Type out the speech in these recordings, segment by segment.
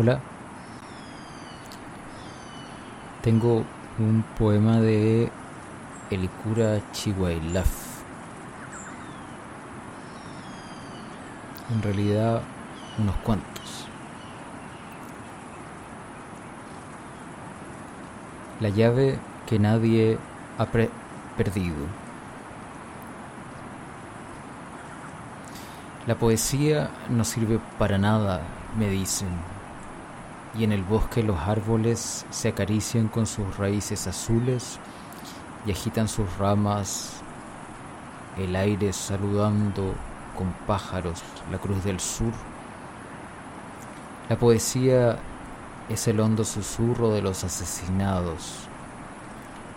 Hola. Tengo un poema de Elikura Chihuailaf. En realidad, unos cuantos. La llave que nadie ha perdido. La poesía no sirve para nada, me dicen, y en el bosque los árboles se acarician con sus raíces azules y agitan sus ramas, el aire saludando con pájaros la cruz del sur. La poesía es el hondo susurro de los asesinados,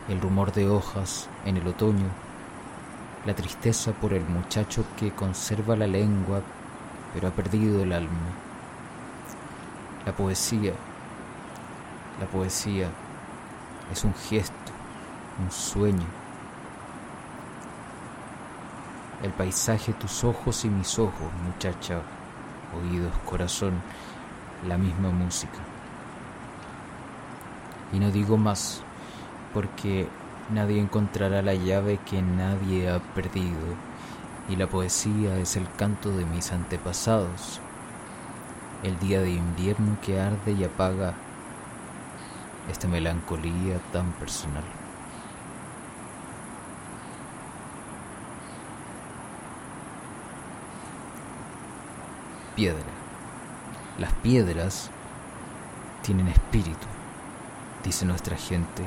el rumor de hojas en el otoño la tristeza por el muchacho que conserva la lengua pero ha perdido el alma. La poesía, la poesía es un gesto, un sueño. El paisaje, tus ojos y mis ojos, muchacha, oídos, corazón, la misma música. Y no digo más, porque Nadie encontrará la llave que nadie ha perdido, y la poesía es el canto de mis antepasados, el día de invierno que arde y apaga esta melancolía tan personal. Piedra. Las piedras tienen espíritu, dice nuestra gente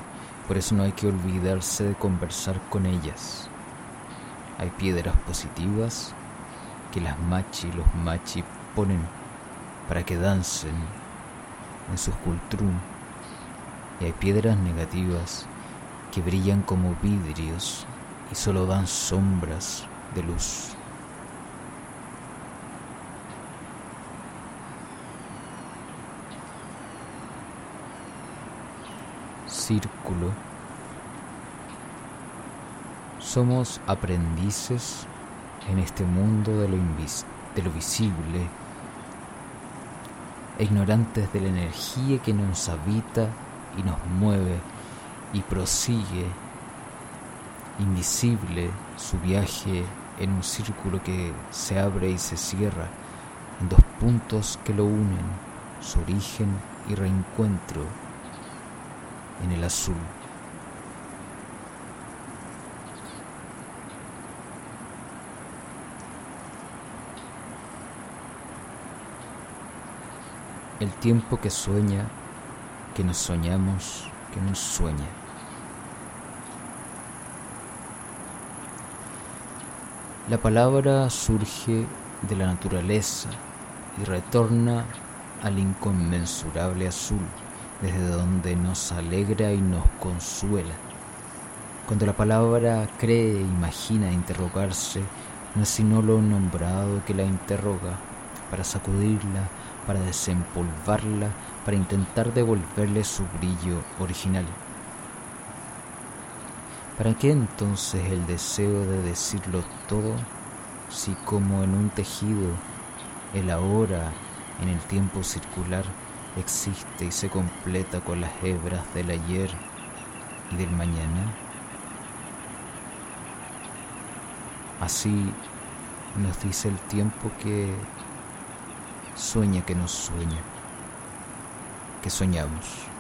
por eso no hay que olvidarse de conversar con ellas. Hay piedras positivas que las machi y los machi ponen para que dancen en sus cultrum. Y hay piedras negativas que brillan como vidrios y solo dan sombras de luz. círculo. Somos aprendices en este mundo de lo, de lo visible, ignorantes de la energía que nos habita y nos mueve y prosigue, invisible, su viaje en un círculo que se abre y se cierra, en dos puntos que lo unen, su origen y reencuentro en el azul. El tiempo que sueña, que nos soñamos, que nos sueña. La palabra surge de la naturaleza y retorna al inconmensurable azul desde donde nos alegra y nos consuela. Cuando la palabra cree, imagina interrogarse, no es sino lo nombrado que la interroga, para sacudirla, para desempolvarla, para intentar devolverle su brillo original. ¿Para qué entonces el deseo de decirlo todo si como en un tejido el ahora en el tiempo circular existe y se completa con las hebras del ayer y del mañana. Así nos dice el tiempo que sueña que nos sueña, que soñamos.